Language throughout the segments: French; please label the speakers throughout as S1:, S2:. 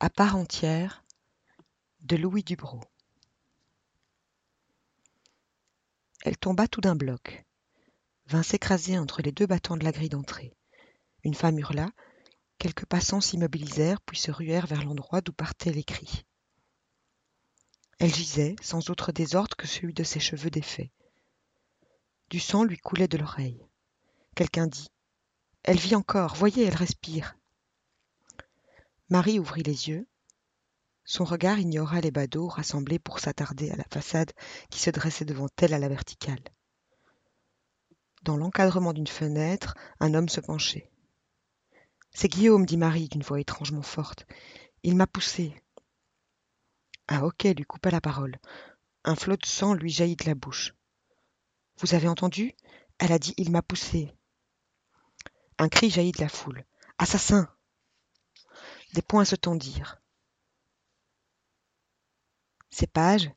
S1: À part entière de Louis Dubrow. Elle tomba tout d'un bloc, vint s'écraser entre les deux battants de la grille d'entrée. Une femme hurla, quelques passants s'immobilisèrent puis se ruèrent vers l'endroit d'où partaient les cris. Elle gisait, sans autre désordre que celui de ses cheveux défaits. Du sang lui coulait de l'oreille. Quelqu'un dit Elle vit encore, voyez, elle respire. Marie ouvrit les yeux. Son regard ignora les badauds rassemblés pour s'attarder à la façade qui se dressait devant elle à la verticale. Dans l'encadrement d'une fenêtre, un homme se penchait. C'est Guillaume, dit Marie d'une voix étrangement forte. Il m'a poussé. Un hoquet lui coupa la parole. Un flot de sang lui jaillit de la bouche. Vous avez entendu? Elle a dit Il m'a poussé. Un cri jaillit de la foule. Assassin des poings se tendirent. Ces pages,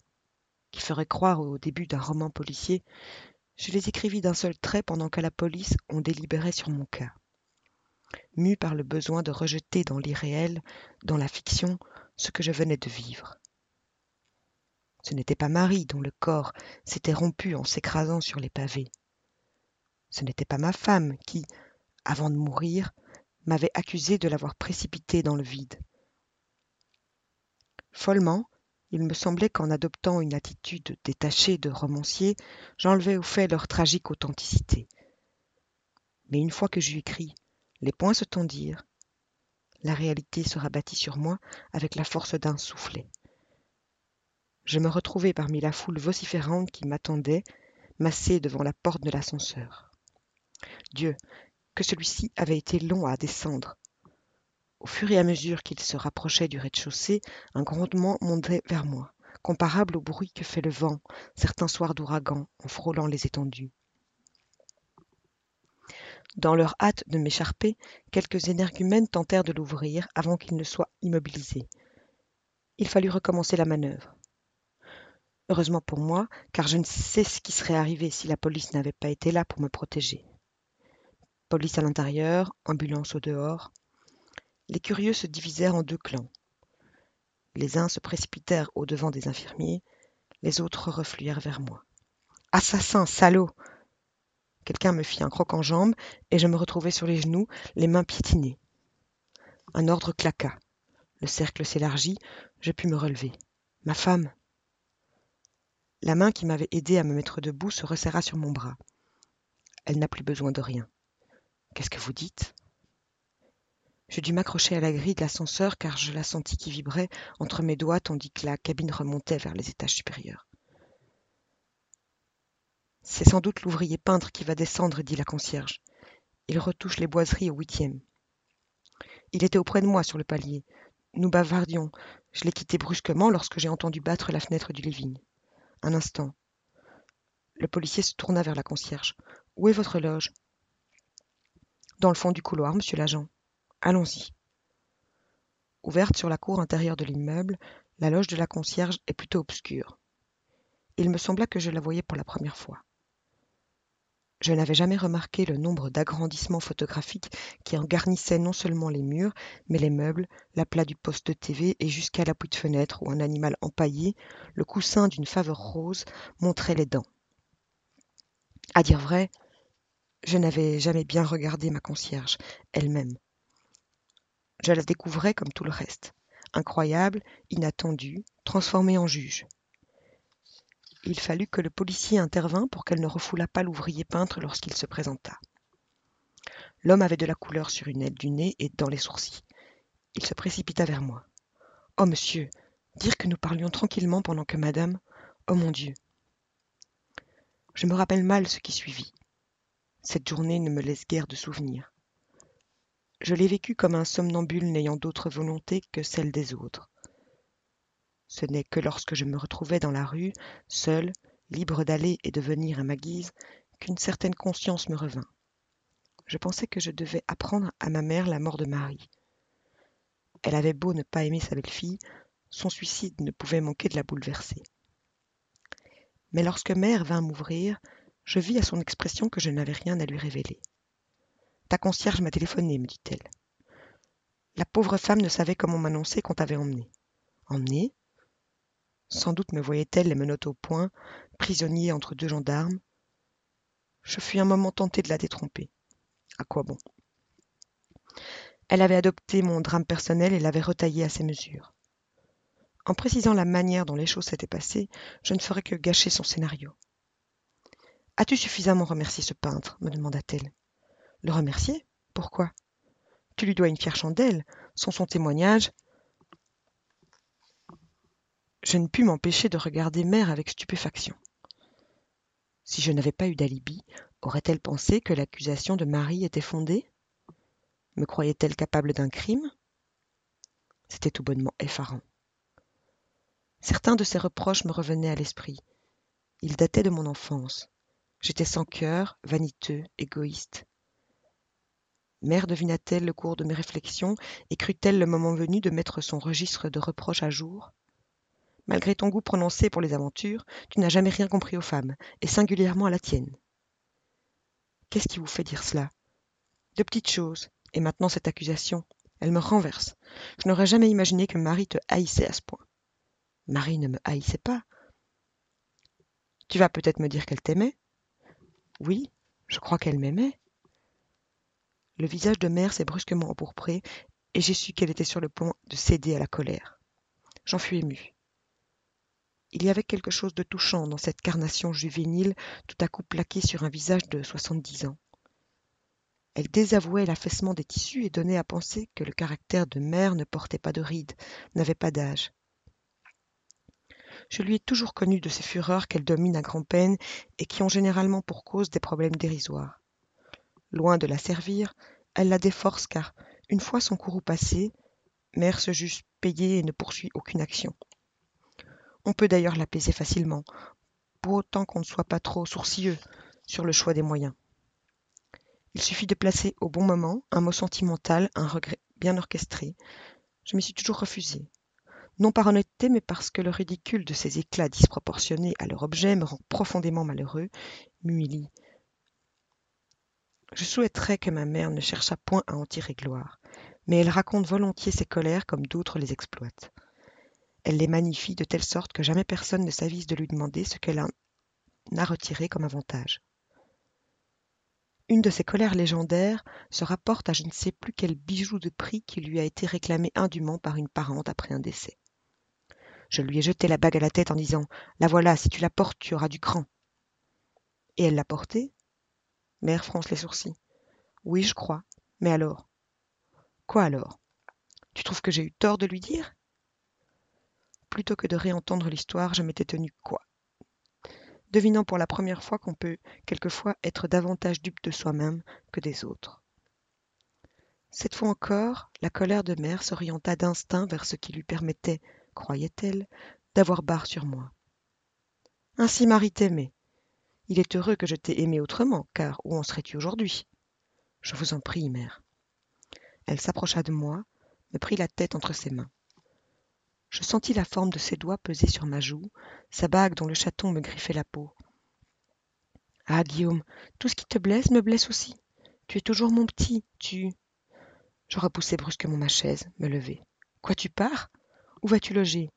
S1: qui feraient croire au début d'un roman policier, je les écrivis d'un seul trait pendant qu'à la police on délibérait sur mon cas. Mu par le besoin de rejeter dans l'irréel, dans la fiction, ce que je venais de vivre. Ce n'était pas Marie dont le corps s'était rompu en s'écrasant sur les pavés. Ce n'était pas ma femme qui, avant de mourir, m'avait accusé de l'avoir précipité dans le vide. Follement, il me semblait qu'en adoptant une attitude détachée de romancier, j'enlevais au fait leur tragique authenticité. Mais une fois que j'eus écrit, les poings se tendirent, la réalité se rabattit sur moi avec la force d'un soufflet. Je me retrouvai parmi la foule vociférante qui m'attendait, massée devant la porte de l'ascenseur. Dieu, celui-ci avait été long à descendre. Au fur et à mesure qu'il se rapprochait du rez-de-chaussée, un grondement montait vers moi, comparable au bruit que fait le vent certains soirs d'ouragan en frôlant les étendues. Dans leur hâte de m'écharper, quelques énergumènes tentèrent de l'ouvrir avant qu'il ne soit immobilisé. Il fallut recommencer la manœuvre. Heureusement pour moi, car je ne sais ce qui serait arrivé si la police n'avait pas été là pour me protéger. Police à l'intérieur, ambulance au dehors. Les curieux se divisèrent en deux clans. Les uns se précipitèrent au-devant des infirmiers, les autres refluèrent vers moi. Assassin, salaud Quelqu'un me fit un croc en jambe et je me retrouvai sur les genoux, les mains piétinées. Un ordre claqua. Le cercle s'élargit, je pus me relever. Ma femme La main qui m'avait aidé à me mettre debout se resserra sur mon bras. Elle n'a plus besoin de rien. Qu'est-ce que vous dites? Je dus m'accrocher à la grille de l'ascenseur car je la sentis qui vibrait entre mes doigts tandis que la cabine remontait vers les étages supérieurs. C'est sans doute l'ouvrier peintre qui va descendre, dit la concierge. Il retouche les boiseries au huitième. Il était auprès de moi sur le palier. Nous bavardions. Je l'ai quitté brusquement lorsque j'ai entendu battre la fenêtre du living. Un instant. Le policier se tourna vers la concierge. Où est votre loge? Dans le fond du couloir, monsieur l'agent. Allons-y. Ouverte sur la cour intérieure de l'immeuble, la loge de la concierge est plutôt obscure. Il me sembla que je la voyais pour la première fois. Je n'avais jamais remarqué le nombre d'agrandissements photographiques qui en garnissaient non seulement les murs, mais les meubles, la plat du poste de TV et jusqu'à l'appui de fenêtre où un animal empaillé, le coussin d'une faveur rose, montrait les dents. À dire vrai, je n'avais jamais bien regardé ma concierge, elle-même. Je la découvrais comme tout le reste, incroyable, inattendue, transformée en juge. Il fallut que le policier intervînt pour qu'elle ne refoulât pas l'ouvrier peintre lorsqu'il se présenta. L'homme avait de la couleur sur une aile du nez et dans les sourcils. Il se précipita vers moi. Oh, monsieur, dire que nous parlions tranquillement pendant que madame. Oh mon Dieu. Je me rappelle mal ce qui suivit. Cette journée ne me laisse guère de souvenirs. Je l'ai vécue comme un somnambule n'ayant d'autre volonté que celle des autres. Ce n'est que lorsque je me retrouvais dans la rue, seul, libre d'aller et de venir à ma guise, qu'une certaine conscience me revint. Je pensais que je devais apprendre à ma mère la mort de Marie. Elle avait beau ne pas aimer sa belle-fille, son suicide ne pouvait manquer de la bouleverser. Mais lorsque mère vint m'ouvrir, je vis à son expression que je n'avais rien à lui révéler. Ta concierge m'a téléphoné, me dit-elle. La pauvre femme ne savait comment m'annoncer qu'on t'avait emmené. Emmené Sans doute me voyait-elle les menottes au poing, prisonnier entre deux gendarmes. Je fus un moment tenté de la détromper. À quoi bon? Elle avait adopté mon drame personnel et l'avait retaillé à ses mesures. En précisant la manière dont les choses s'étaient passées, je ne ferais que gâcher son scénario. As-tu suffisamment remercié ce peintre? me demanda-t-elle. Le remercier? Pourquoi? Tu lui dois une fière chandelle. Sans son témoignage, je ne pus m'empêcher de regarder Mère avec stupéfaction. Si je n'avais pas eu d'alibi, aurait-elle pensé que l'accusation de Marie était fondée? Me croyait-elle capable d'un crime? C'était tout bonnement effarant. Certains de ses reproches me revenaient à l'esprit. Ils dataient de mon enfance. J'étais sans cœur, vaniteux, égoïste. Mère devina-t-elle le cours de mes réflexions et crut-elle le moment venu de mettre son registre de reproches à jour? Malgré ton goût prononcé pour les aventures, tu n'as jamais rien compris aux femmes, et singulièrement à la tienne. Qu'est-ce qui vous fait dire cela? De petites choses, et maintenant cette accusation, elle me renverse. Je n'aurais jamais imaginé que Marie te haïssait à ce point. Marie ne me haïssait pas. Tu vas peut-être me dire qu'elle t'aimait Oui, je crois qu'elle m'aimait. Le visage de mère s'est brusquement empourpré, et j'ai su qu'elle était sur le point de céder à la colère. J'en fus ému. Il y avait quelque chose de touchant dans cette carnation juvénile tout à coup plaquée sur un visage de soixante-dix ans. Elle désavouait l'affaissement des tissus et donnait à penser que le caractère de mère ne portait pas de rides, n'avait pas d'âge. Je lui ai toujours connu de ces fureurs qu'elle domine à grand-peine et qui ont généralement pour cause des problèmes dérisoires. Loin de la servir, elle la déforce car, une fois son courroux passé, mère se juge payée et ne poursuit aucune action. On peut d'ailleurs l'apaiser facilement, pour autant qu'on ne soit pas trop sourcilleux sur le choix des moyens. Il suffit de placer au bon moment un mot sentimental, un regret bien orchestré. Je m'y suis toujours refusée. Non par honnêteté, mais parce que le ridicule de ces éclats disproportionnés à leur objet me rend profondément malheureux, m'humilie, je souhaiterais que ma mère ne cherchât point à en tirer gloire, mais elle raconte volontiers ses colères comme d'autres les exploitent. Elle les magnifie de telle sorte que jamais personne ne s'avise de lui demander ce qu'elle en a retiré comme avantage. Une de ces colères légendaires se rapporte à je ne sais plus quel bijou de prix qui lui a été réclamé indûment par une parente après un décès. Je lui ai jeté la bague à la tête en disant La voilà, si tu la portes, tu auras du cran. Et elle l'a portée, Mère fronce les sourcils. Oui, je crois. Mais alors? Quoi alors? Tu trouves que j'ai eu tort de lui dire? Plutôt que de réentendre l'histoire, je m'étais tenu quoi? Devinant pour la première fois qu'on peut quelquefois être davantage dupe de soi-même que des autres. Cette fois encore, la colère de mère s'orienta d'instinct vers ce qui lui permettait, croyait-elle, d'avoir barre sur moi. Ainsi Marie t'aimait, il est heureux que je t'ai aimé autrement, car où en serais-tu aujourd'hui? Je vous en prie, mère. Elle s'approcha de moi, me prit la tête entre ses mains. Je sentis la forme de ses doigts peser sur ma joue, sa bague dont le chaton me griffait la peau. Ah, Guillaume, tout ce qui te blesse me blesse aussi. Tu es toujours mon petit, tu. Je repoussai brusquement ma chaise, me levai. Quoi, tu pars? Où vas-tu loger?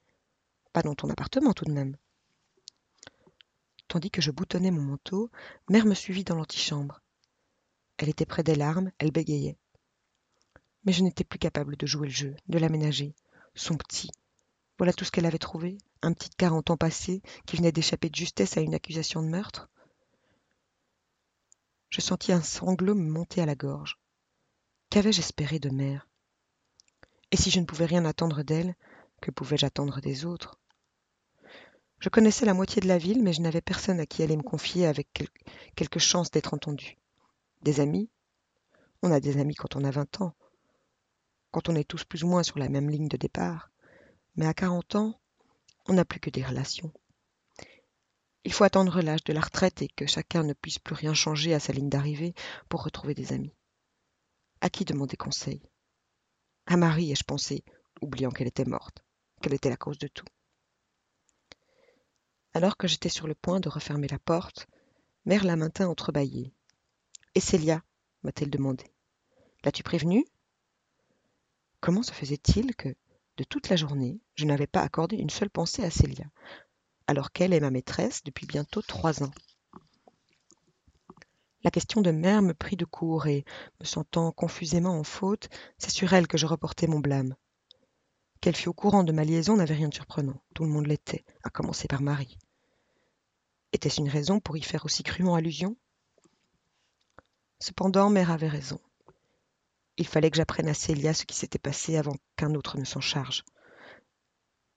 S1: Pas dans ton appartement tout de même. Tandis que je boutonnais mon manteau, mère me suivit dans l'antichambre. Elle était près des larmes, elle bégayait. Mais je n'étais plus capable de jouer le jeu, de l'aménager. Son petit. Voilà tout ce qu'elle avait trouvé, un petit de quarante ans passé, qui venait d'échapper de justesse à une accusation de meurtre. Je sentis un sanglot me monter à la gorge. Qu'avais-je espéré de mère? Et si je ne pouvais rien attendre d'elle, que pouvais-je attendre des autres? Je connaissais la moitié de la ville, mais je n'avais personne à qui aller me confier avec quelque chance d'être entendu. Des amis? On a des amis quand on a vingt ans, quand on est tous plus ou moins sur la même ligne de départ. Mais à quarante ans, on n'a plus que des relations. Il faut attendre l'âge de la retraite et que chacun ne puisse plus rien changer à sa ligne d'arrivée pour retrouver des amis. À qui demander conseil? À Marie, ai-je pensé, oubliant qu'elle était morte, qu'elle était la cause de tout. Alors que j'étais sur le point de refermer la porte, mère la maintint entrebâillée. Et Célia? m'a-t-elle demandé. L'as-tu prévenue? Comment se faisait-il que, de toute la journée, je n'avais pas accordé une seule pensée à Célia, alors qu'elle est ma maîtresse depuis bientôt trois ans? La question de mère me prit de court et, me sentant confusément en faute, c'est sur elle que je reportai mon blâme. Qu'elle fût au courant de ma liaison n'avait rien de surprenant. Tout le monde l'était, à commencer par Marie. Était-ce une raison pour y faire aussi crûment allusion? Cependant, mère avait raison. Il fallait que j'apprenne à Célia ce qui s'était passé avant qu'un autre ne s'en charge.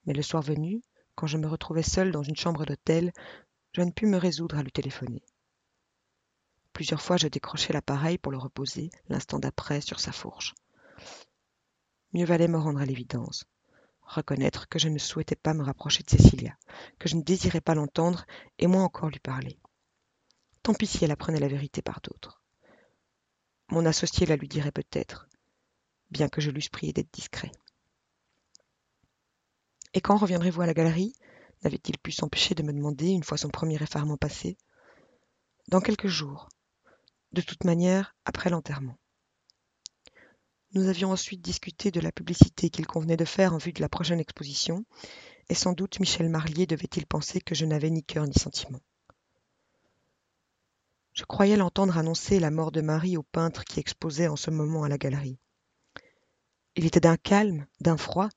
S1: Mais le soir venu, quand je me retrouvais seule dans une chambre d'hôtel, je ne pus me résoudre à lui téléphoner. Plusieurs fois, je décrochai l'appareil pour le reposer l'instant d'après sur sa fourche. Mieux valait me rendre à l'évidence reconnaître que je ne souhaitais pas me rapprocher de Cécilia, que je ne désirais pas l'entendre et moins encore lui parler. Tant pis si elle apprenait la vérité par d'autres. Mon associé la lui dirait peut-être, bien que je l'eusse prié d'être discret. Et quand reviendrez-vous à la galerie? N'avait-il pu s'empêcher de me demander une fois son premier effarement passé? Dans quelques jours. De toute manière, après l'enterrement. Nous avions ensuite discuté de la publicité qu'il convenait de faire en vue de la prochaine exposition, et sans doute Michel Marlier devait-il penser que je n'avais ni cœur ni sentiment. Je croyais l'entendre annoncer la mort de Marie au peintre qui exposait en ce moment à la galerie. Il était d'un calme, d'un froid.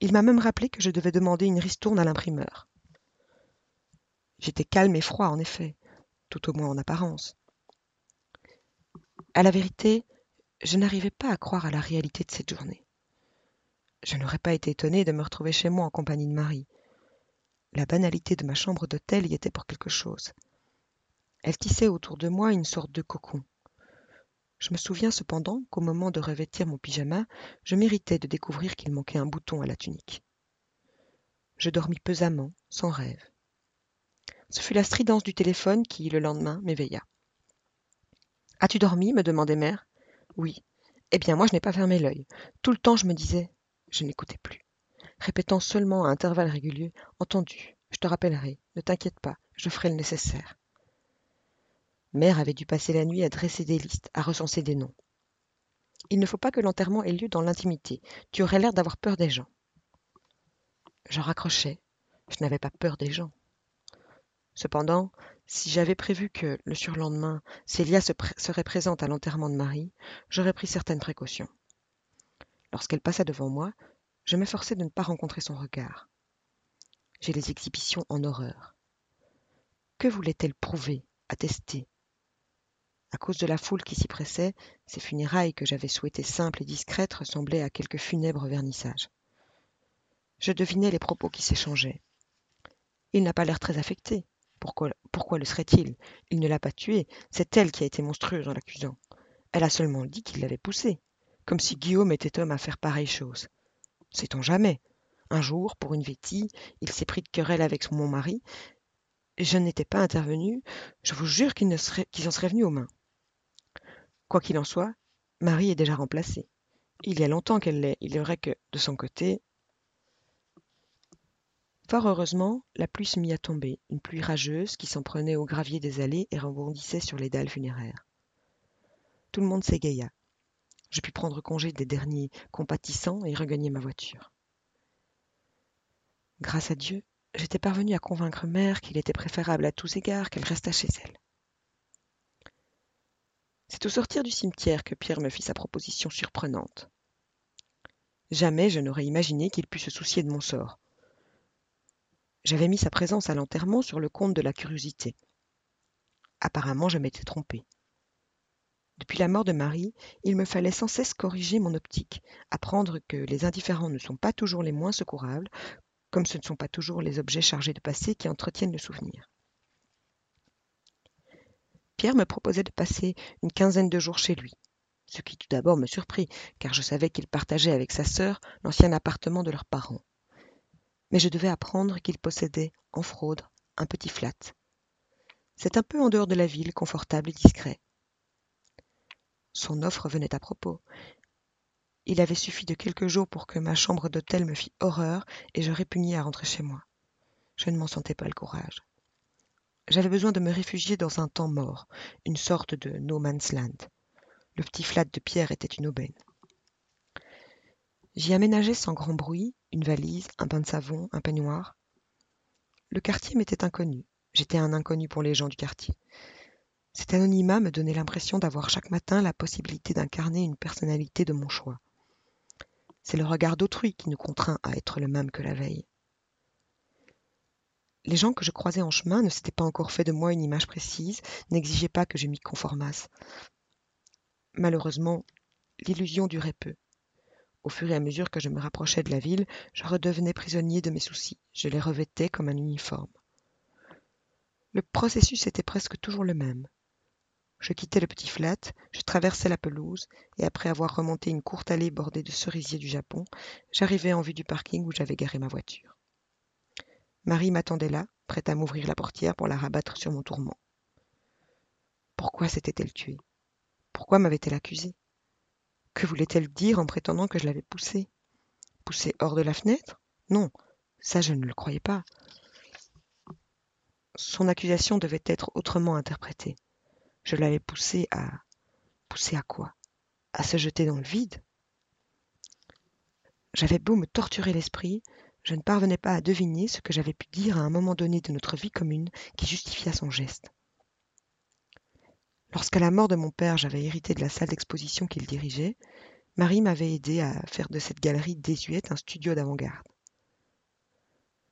S1: Il m'a même rappelé que je devais demander une ristourne à l'imprimeur. J'étais calme et froid, en effet, tout au moins en apparence. À la vérité, je n'arrivais pas à croire à la réalité de cette journée. Je n'aurais pas été étonnée de me retrouver chez moi en compagnie de Marie. La banalité de ma chambre d'hôtel y était pour quelque chose. Elle tissait autour de moi une sorte de cocon. Je me souviens cependant qu'au moment de revêtir mon pyjama, je m'irritais de découvrir qu'il manquait un bouton à la tunique. Je dormis pesamment, sans rêve. Ce fut la stridence du téléphone qui, le lendemain, m'éveilla. As-tu dormi? me demandait mère. Oui. Eh bien, moi, je n'ai pas fermé l'œil. Tout le temps, je me disais, je n'écoutais plus, répétant seulement à intervalles réguliers, entendu, je te rappellerai, ne t'inquiète pas, je ferai le nécessaire. Mère avait dû passer la nuit à dresser des listes, à recenser des noms. Il ne faut pas que l'enterrement ait lieu dans l'intimité. Tu aurais l'air d'avoir peur des gens. Je raccrochais. Je n'avais pas peur des gens. Cependant, si j'avais prévu que, le surlendemain, Célia se serait présente à l'enterrement de Marie, j'aurais pris certaines précautions. Lorsqu'elle passa devant moi, je m'efforçai de ne pas rencontrer son regard. J'ai les exhibitions en horreur. Que voulait-elle prouver, attester? À cause de la foule qui s'y pressait, ces funérailles que j'avais souhaitées simples et discrètes ressemblaient à quelque funèbre vernissage. Je devinais les propos qui s'échangeaient. Il n'a pas l'air très affecté. Pourquoi, le serait-il? Il ne l'a pas tué, c'est elle qui a été monstrueuse en l'accusant. Elle a seulement dit qu'il l'avait poussé, comme si Guillaume était homme à faire pareille chose. Sait-on jamais Un jour, pour une vétille, il s'est pris de querelle avec mon mari. Je n'étais pas intervenu, je vous jure qu'ils en seraient venus aux mains. Quoi qu'il en soit, Marie est déjà remplacée. Il y a longtemps qu'elle l'est. Il est vrai que, de son côté, Fort heureusement, la pluie se mit à tomber, une pluie rageuse qui s'en prenait au gravier des allées et rebondissait sur les dalles funéraires. Tout le monde s'égaya. Je pus prendre congé des derniers compatissants et regagner ma voiture. Grâce à Dieu, j'étais parvenu à convaincre mère qu'il était préférable à tous égards qu'elle restât chez elle. C'est au sortir du cimetière que Pierre me fit sa proposition surprenante. Jamais je n'aurais imaginé qu'il pût se soucier de mon sort, j'avais mis sa présence à l'enterrement sur le compte de la curiosité. Apparemment, je m'étais trompé. Depuis la mort de Marie, il me fallait sans cesse corriger mon optique, apprendre que les indifférents ne sont pas toujours les moins secourables, comme ce ne sont pas toujours les objets chargés de passé qui entretiennent le souvenir. Pierre me proposait de passer une quinzaine de jours chez lui, ce qui tout d'abord me surprit, car je savais qu'il partageait avec sa sœur l'ancien appartement de leurs parents mais je devais apprendre qu'il possédait, en fraude, un petit flat. C'est un peu en dehors de la ville, confortable et discret. Son offre venait à propos. Il avait suffi de quelques jours pour que ma chambre d'hôtel me fît horreur et je répugnais à rentrer chez moi. Je ne m'en sentais pas le courage. J'avais besoin de me réfugier dans un temps mort, une sorte de no man's land. Le petit flat de pierre était une aubaine. J'y aménageais sans grand bruit une valise, un bain de savon, un peignoir. Le quartier m'était inconnu. J'étais un inconnu pour les gens du quartier. Cet anonymat me donnait l'impression d'avoir chaque matin la possibilité d'incarner une personnalité de mon choix. C'est le regard d'autrui qui nous contraint à être le même que la veille. Les gens que je croisais en chemin ne s'étaient pas encore fait de moi une image précise, n'exigeaient pas que je m'y conformasse. Malheureusement, l'illusion durait peu. Au fur et à mesure que je me rapprochais de la ville, je redevenais prisonnier de mes soucis. Je les revêtais comme un uniforme. Le processus était presque toujours le même. Je quittais le petit flat, je traversais la pelouse, et après avoir remonté une courte allée bordée de cerisiers du Japon, j'arrivais en vue du parking où j'avais garé ma voiture. Marie m'attendait là, prête à m'ouvrir la portière pour la rabattre sur mon tourment. Pourquoi s'était-elle tuée? Pourquoi m'avait-elle accusée? Que voulait-elle dire en prétendant que je l'avais poussée? Poussée hors de la fenêtre? Non, ça je ne le croyais pas. Son accusation devait être autrement interprétée. Je l'avais poussée à... Poussée à quoi? À se jeter dans le vide? J'avais beau me torturer l'esprit, je ne parvenais pas à deviner ce que j'avais pu dire à un moment donné de notre vie commune qui justifia son geste. Lorsqu'à la mort de mon père, j'avais hérité de la salle d'exposition qu'il dirigeait, Marie m'avait aidé à faire de cette galerie désuète un studio d'avant-garde.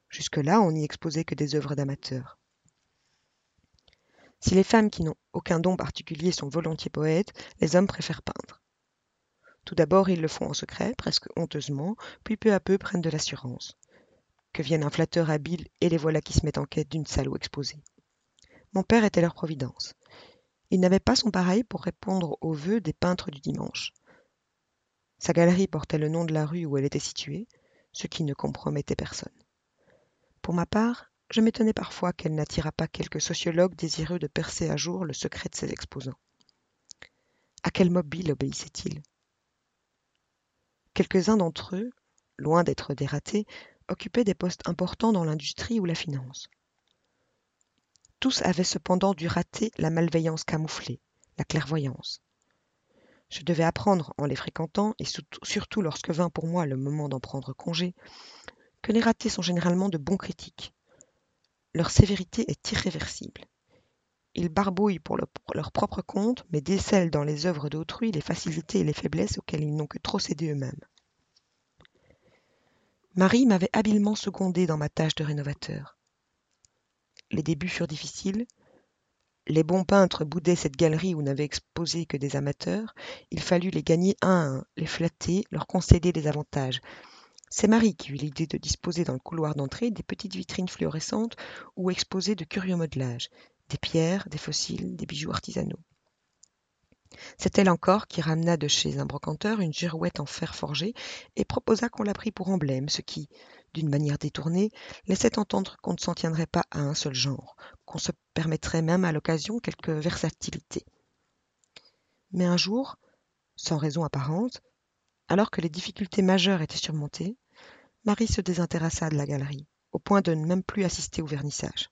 S1: Jusque-là, on n'y exposait que des œuvres d'amateurs. Si les femmes qui n'ont aucun don particulier sont volontiers poètes, les hommes préfèrent peindre. Tout d'abord, ils le font en secret, presque honteusement, puis peu à peu prennent de l'assurance. Que vienne un flatteur habile et les voilà qui se mettent en quête d'une salle où exposer. Mon père était leur providence. Il n'avait pas son pareil pour répondre aux vœux des peintres du dimanche. Sa galerie portait le nom de la rue où elle était située, ce qui ne compromettait personne. Pour ma part, je m'étonnais parfois qu'elle n'attirât pas quelques sociologues désireux de percer à jour le secret de ses exposants. À quel mobile obéissait-il? Quelques-uns d'entre eux, loin d'être des ratés, occupaient des postes importants dans l'industrie ou la finance. Tous avaient cependant dû rater la malveillance camouflée, la clairvoyance. Je devais apprendre en les fréquentant, et surtout lorsque vint pour moi le moment d'en prendre congé, que les ratés sont généralement de bons critiques. Leur sévérité est irréversible. Ils barbouillent pour leur propre compte, mais décèlent dans les œuvres d'autrui les facilités et les faiblesses auxquelles ils n'ont que trop cédé eux-mêmes. Marie m'avait habilement secondé dans ma tâche de rénovateur. Les débuts furent difficiles. Les bons peintres boudaient cette galerie où n'avaient exposé que des amateurs. Il fallut les gagner un à un, les flatter, leur concéder des avantages. C'est Marie qui eut l'idée de disposer dans le couloir d'entrée des petites vitrines fluorescentes où exposer de curieux modelages, des pierres, des fossiles, des bijoux artisanaux. C'est elle encore qui ramena de chez un brocanteur une girouette en fer forgé et proposa qu'on la prît pour emblème, ce qui, d'une manière détournée, laissait entendre qu'on ne s'en tiendrait pas à un seul genre, qu'on se permettrait même à l'occasion quelque versatilité. Mais un jour, sans raison apparente, alors que les difficultés majeures étaient surmontées, Marie se désintéressa de la galerie, au point de ne même plus assister au vernissage.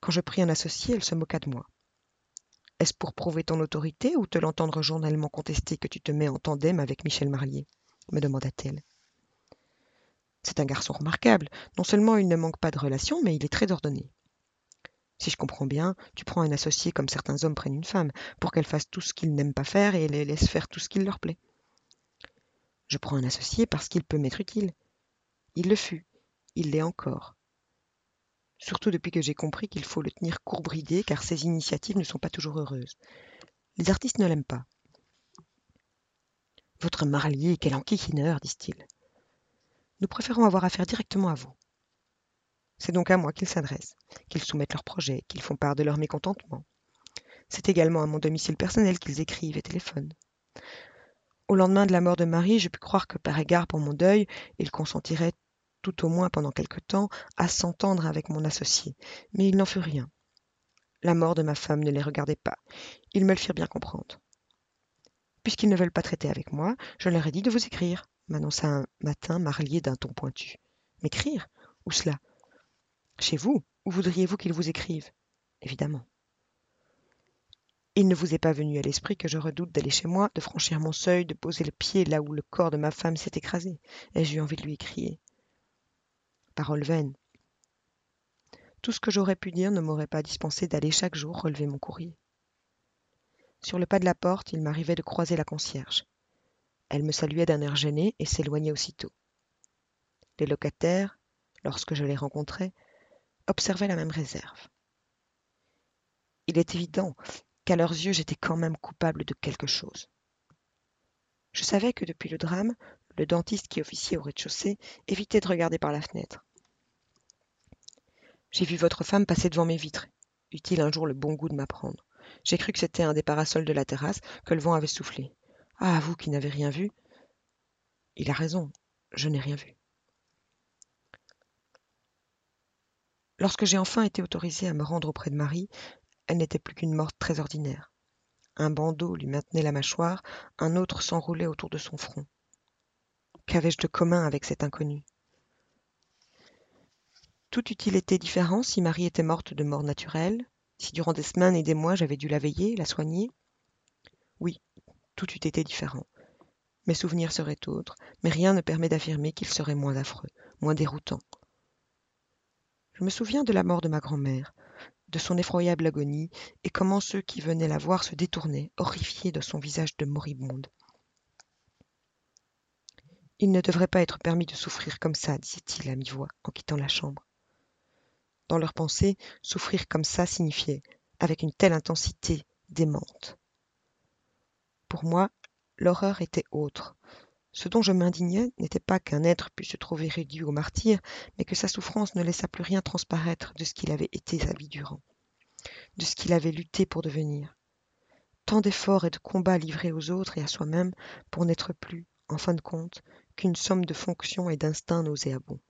S1: Quand je pris un associé, elle se moqua de moi. Est-ce pour prouver ton autorité ou te l'entendre journellement contester que tu te mets en tandem avec Michel Marlier? me demanda-t-elle. C'est un garçon remarquable. Non seulement il ne manque pas de relations, mais il est très ordonné. Si je comprends bien, tu prends un associé comme certains hommes prennent une femme, pour qu'elle fasse tout ce qu'ils n'aiment pas faire et les laisse faire tout ce qu'il leur plaît. Je prends un associé parce qu'il peut m'être utile. Il le fut, il l'est encore surtout depuis que j'ai compris qu'il faut le tenir courbridé car ses initiatives ne sont pas toujours heureuses. Les artistes ne l'aiment pas. Votre marlier, quel enquiquineur, disent-ils. Nous préférons avoir affaire directement à vous. C'est donc à moi qu'ils s'adressent, qu'ils soumettent leurs projets, qu'ils font part de leur mécontentement. C'est également à mon domicile personnel qu'ils écrivent et téléphonent. Au lendemain de la mort de Marie, je pus croire que par égard pour mon deuil, ils consentiraient tout au moins pendant quelque temps, à s'entendre avec mon associé, mais il n'en fut rien. La mort de ma femme ne les regardait pas. Ils me le firent bien comprendre. Puisqu'ils ne veulent pas traiter avec moi, je leur ai dit de vous écrire, m'annonça un matin Marlier d'un ton pointu. M'écrire? Où cela? Chez vous? Où voudriez-vous qu'ils vous écrivent Évidemment. Il ne vous est pas venu à l'esprit que je redoute d'aller chez moi, de franchir mon seuil, de poser le pied là où le corps de ma femme s'est écrasé. Ai-je eu envie de lui crier Parole vaine. Tout ce que j'aurais pu dire ne m'aurait pas dispensé d'aller chaque jour relever mon courrier. Sur le pas de la porte, il m'arrivait de croiser la concierge. Elle me saluait d'un air gêné et s'éloignait aussitôt. Les locataires, lorsque je les rencontrais, observaient la même réserve. Il est évident qu'à leurs yeux j'étais quand même coupable de quelque chose. Je savais que depuis le drame, le dentiste qui officiait au rez-de-chaussée évitait de regarder par la fenêtre. J'ai vu votre femme passer devant mes vitres. Eut-il un jour le bon goût de m'apprendre J'ai cru que c'était un des parasols de la terrasse que le vent avait soufflé. Ah, vous qui n'avez rien vu Il a raison, je n'ai rien vu. Lorsque j'ai enfin été autorisée à me rendre auprès de Marie, elle n'était plus qu'une morte très ordinaire. Un bandeau lui maintenait la mâchoire, un autre s'enroulait autour de son front. Qu'avais-je de commun avec cet inconnu? Tout eût-il été différent si Marie était morte de mort naturelle, si durant des semaines et des mois j'avais dû la veiller, la soigner? Oui, tout eût été différent. Mes souvenirs seraient autres, mais rien ne permet d'affirmer qu'ils seraient moins affreux, moins déroutants. Je me souviens de la mort de ma grand-mère, de son effroyable agonie, et comment ceux qui venaient la voir se détournaient, horrifiés de son visage de moribonde. Il ne devrait pas être permis de souffrir comme ça, disait-il à mi-voix en quittant la chambre. Dans leurs pensées, souffrir comme ça signifiait, avec une telle intensité, démente. Pour moi, l'horreur était autre. Ce dont je m'indignais n'était pas qu'un être pût se trouver réduit au martyr, mais que sa souffrance ne laissât plus rien transparaître de ce qu'il avait été sa vie durant, de ce qu'il avait lutté pour devenir. Tant d'efforts et de combats livrés aux autres et à soi-même pour n'être plus, en fin de compte, qu'une somme de fonctions et d'instincts nauséabonds.